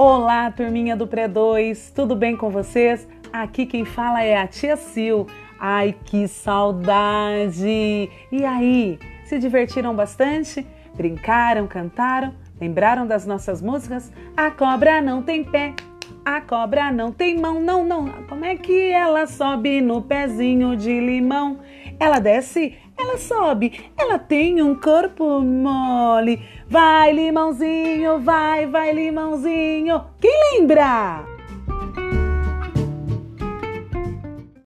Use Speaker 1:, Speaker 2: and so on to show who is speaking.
Speaker 1: Olá, turminha do Pré 2, tudo bem com vocês? Aqui quem fala é a tia Sil. Ai, que saudade! E aí, se divertiram bastante? Brincaram, cantaram? Lembraram das nossas músicas? A cobra não tem pé, a cobra não tem mão, não, não. Como é que ela sobe no pezinho de limão? Ela desce, ela sobe, ela tem um corpo mole. Vai, limãozinho, vai, vai, limãozinho. Quem lembra?